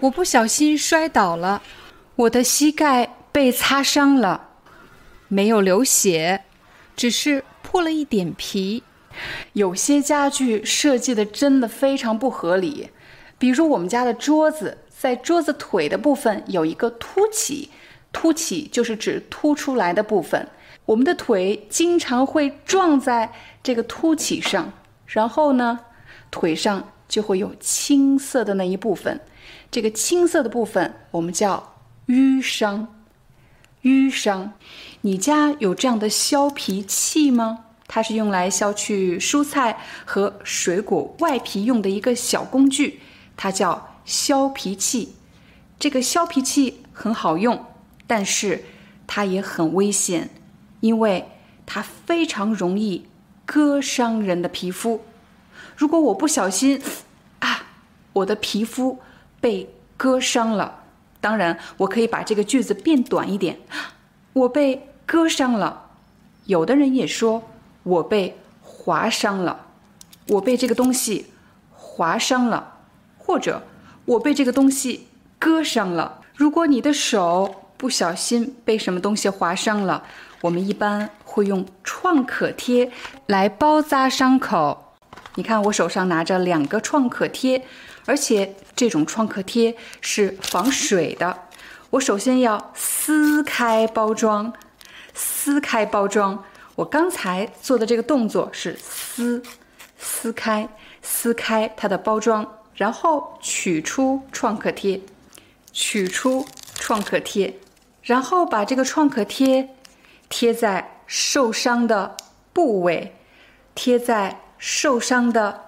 我不小心摔倒了，我的膝盖被擦伤了，没有流血，只是破了一点皮。有些家具设计的真的非常不合理，比如我们家的桌子，在桌子腿的部分有一个凸起，凸起就是指凸出来的部分。我们的腿经常会撞在这个凸起上，然后呢，腿上就会有青色的那一部分。这个青色的部分我们叫淤伤，淤伤。你家有这样的削皮器吗？它是用来削去蔬菜和水果外皮用的一个小工具，它叫削皮器。这个削皮器很好用，但是它也很危险，因为它非常容易割伤人的皮肤。如果我不小心，啊，我的皮肤。被割伤了，当然我可以把这个句子变短一点。我被割伤了，有的人也说我被划伤了，我被这个东西划伤了，或者我被这个东西割伤了。如果你的手不小心被什么东西划伤了，我们一般会用创可贴来包扎伤口。你看我手上拿着两个创可贴。而且这种创可贴是防水的。我首先要撕开包装，撕开包装。我刚才做的这个动作是撕，撕开，撕开它的包装，然后取出创可贴，取出创可贴，然后把这个创可贴贴在受伤的部位，贴在受伤的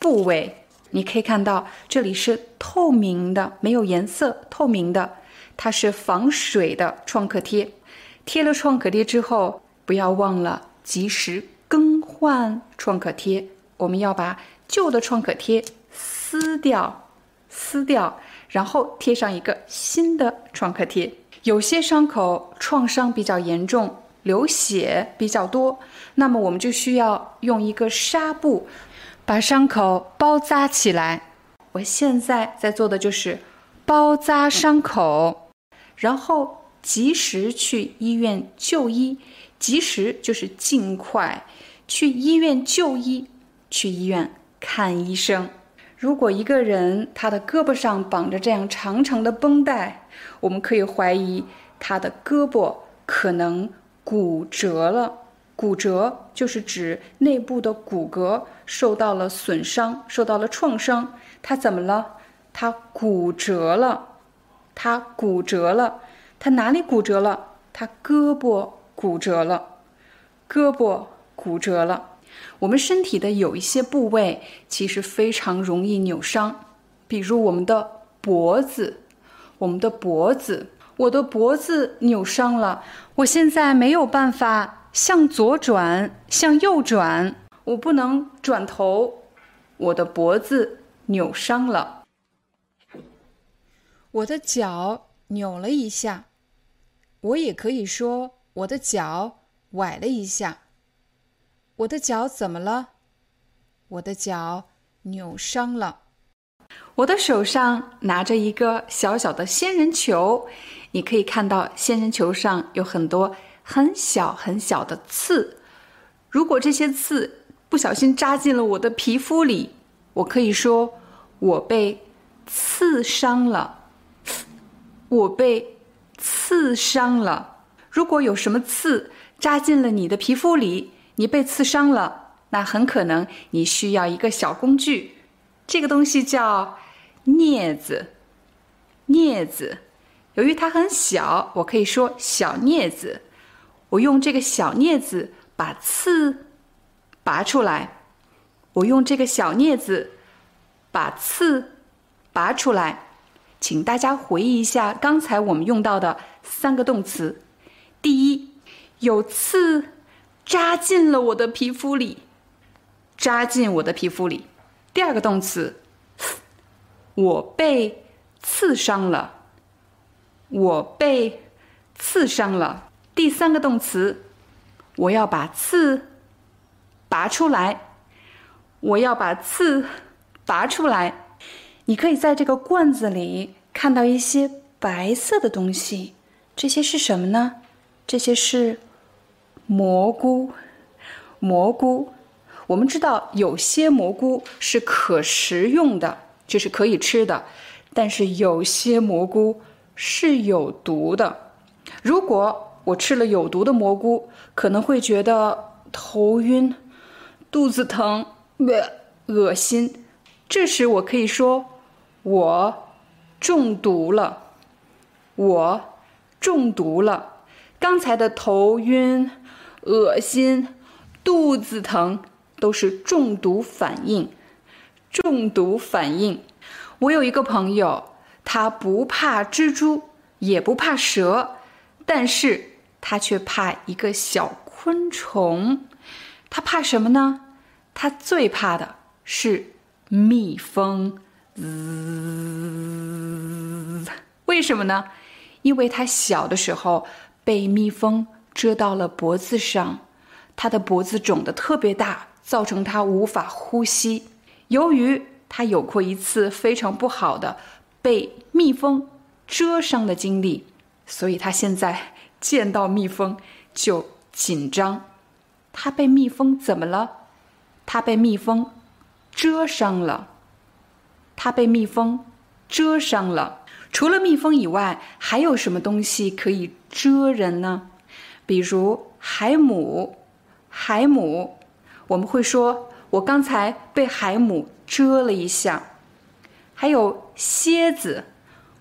部位。你可以看到，这里是透明的，没有颜色，透明的，它是防水的创可贴。贴了创可贴之后，不要忘了及时更换创可贴。我们要把旧的创可贴撕掉，撕掉，然后贴上一个新的创可贴。有些伤口创伤比较严重，流血比较多，那么我们就需要用一个纱布。把伤口包扎起来。我现在在做的就是包扎伤口，然后及时去医院就医。及时就是尽快去医院就医，去医院看医生。如果一个人他的胳膊上绑着这样长长的绷带，我们可以怀疑他的胳膊可能骨折了。骨折就是指内部的骨骼受到了损伤，受到了创伤。他怎么了？他骨折了，他骨折了，他哪里骨折了？他胳膊骨折了，胳膊骨折了。我们身体的有一些部位其实非常容易扭伤，比如我们的脖子，我们的脖子，我的脖子扭伤了，我现在没有办法。向左转，向右转，我不能转头，我的脖子扭伤了。我的脚扭了一下，我也可以说我的脚崴了一下。我的脚怎么了？我的脚扭伤了。我的手上拿着一个小小的仙人球，你可以看到仙人球上有很多。很小很小的刺，如果这些刺不小心扎进了我的皮肤里，我可以说我被刺伤了。我被刺伤了。如果有什么刺扎进了你的皮肤里，你被刺伤了，那很可能你需要一个小工具，这个东西叫镊子。镊子，由于它很小，我可以说小镊子。我用这个小镊子把刺拔出来，我用这个小镊子把刺拔出来。请大家回忆一下刚才我们用到的三个动词：第一，有刺扎进了我的皮肤里，扎进我的皮肤里；第二个动词，我被刺伤了，我被刺伤了；第三个动词，我要把刺拔出来，我要把刺拔出来。你可以在这个罐子里看到一些白色的东西，这些是什么呢？这些是蘑菇。蘑菇，我们知道有些蘑菇是可食用的，就是可以吃的，但是有些蘑菇是有毒的。如果我吃了有毒的蘑菇，可能会觉得头晕、肚子疼、恶心。这时我可以说。我中毒了，我中毒了。刚才的头晕、恶心、肚子疼都是中毒反应。中毒反应。我有一个朋友，他不怕蜘蛛，也不怕蛇，但是他却怕一个小昆虫。他怕什么呢？他最怕的是蜜蜂。为什么呢？因为他小的时候被蜜蜂蛰到了脖子上，他的脖子肿得特别大，造成他无法呼吸。由于他有过一次非常不好的被蜜蜂蛰伤的经历，所以他现在见到蜜蜂就紧张。他被蜜蜂怎么了？他被蜜蜂蛰伤了。他被蜜蜂蛰伤了。除了蜜蜂以外，还有什么东西可以蛰人呢？比如海母。海母，我们会说：“我刚才被海母蛰了一下。”还有蝎子，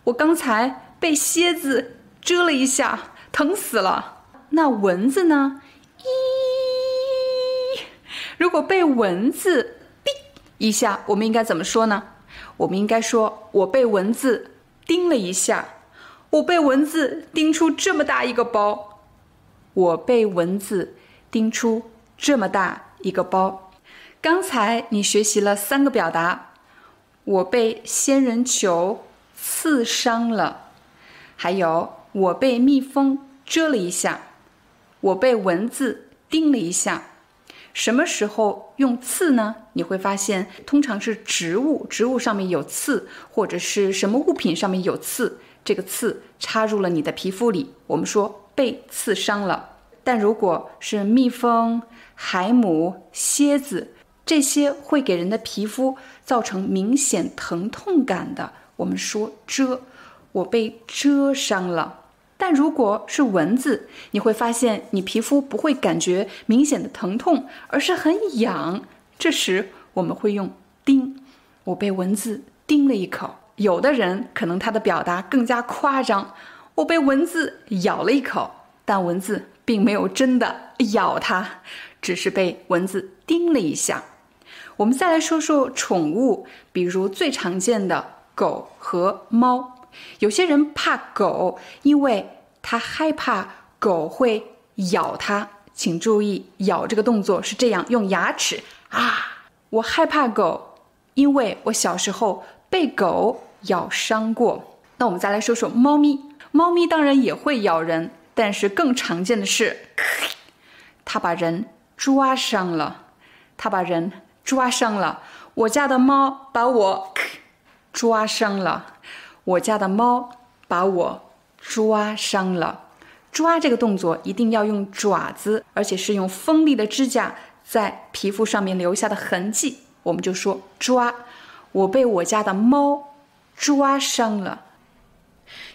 我刚才被蝎子蛰了一下，疼死了。那蚊子呢？咦，如果被蚊子叮一下，我们应该怎么说呢？我们应该说：“我被蚊子叮了一下，我被蚊子叮出这么大一个包，我被蚊子叮出这么大一个包。”刚才你学习了三个表达：我被仙人球刺伤了，还有我被蜜蜂蛰了一下，我被蚊子叮了一下。什么时候用刺呢？你会发现，通常是植物，植物上面有刺，或者是什么物品上面有刺，这个刺插入了你的皮肤里，我们说被刺伤了。但如果是蜜蜂、海母、蝎子这些会给人的皮肤造成明显疼痛感的，我们说蛰，我被蛰伤了。但如果是蚊子，你会发现你皮肤不会感觉明显的疼痛，而是很痒。这时我们会用“叮”，我被蚊子叮了一口。有的人可能他的表达更加夸张，我被蚊子咬了一口，但蚊子并没有真的咬他，只是被蚊子叮了一下。我们再来说说宠物，比如最常见的狗和猫。有些人怕狗，因为他害怕狗会咬他。请注意，咬这个动作是这样，用牙齿啊。我害怕狗，因为我小时候被狗咬伤过。那我们再来说说猫咪，猫咪当然也会咬人，但是更常见的是，它把人抓伤了，它把人抓伤了。我家的猫把我抓伤了。我家的猫把我抓伤了，抓这个动作一定要用爪子，而且是用锋利的指甲在皮肤上面留下的痕迹，我们就说抓。我被我家的猫抓伤了。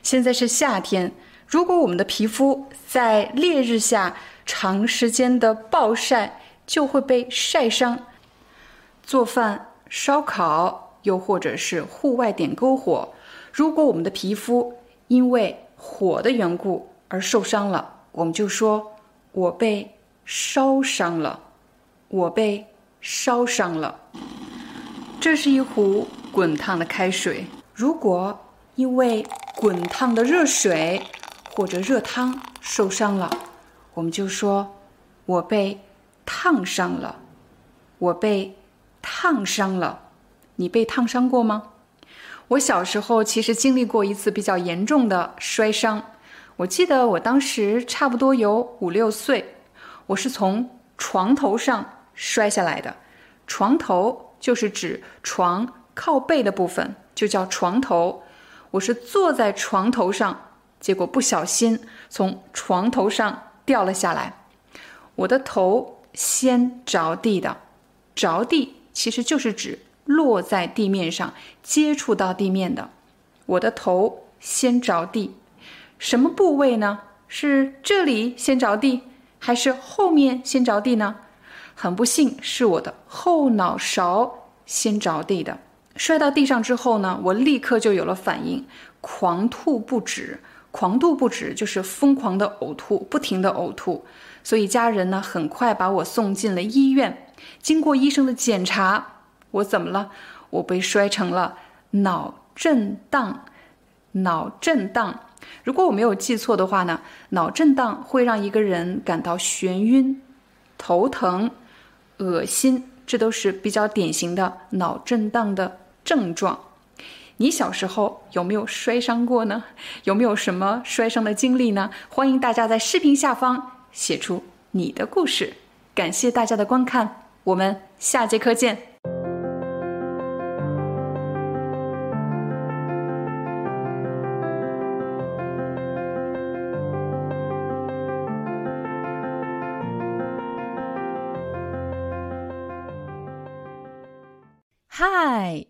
现在是夏天，如果我们的皮肤在烈日下长时间的暴晒，就会被晒伤。做饭、烧烤，又或者是户外点篝火。如果我们的皮肤因为火的缘故而受伤了，我们就说“我被烧伤了”，我被烧伤了。这是一壶滚烫的开水，如果因为滚烫的热水或者热汤受伤了，我们就说我被烫伤了。我被烫伤了。你被烫伤过吗？我小时候其实经历过一次比较严重的摔伤。我记得我当时差不多有五六岁，我是从床头上摔下来的。床头就是指床靠背的部分，就叫床头。我是坐在床头上，结果不小心从床头上掉了下来，我的头先着地的。着地其实就是指落在地面上，接触到地面的。我的头先着地，什么部位呢？是这里先着地，还是后面先着地呢？很不幸，是我的后脑勺先着地的。摔到地上之后呢，我立刻就有了反应，狂吐不止。狂吐不止就是疯狂的呕吐，不停的呕吐。所以家人呢，很快把我送进了医院。经过医生的检查，我怎么了？我被摔成了脑震荡。脑震荡，如果我没有记错的话呢，脑震荡会让一个人感到眩晕、头疼、恶心，这都是比较典型的脑震荡的症状。你小时候有没有摔伤过呢？有没有什么摔伤的经历呢？欢迎大家在视频下方写出你的故事。感谢大家的观看。我们下节课见。Hi,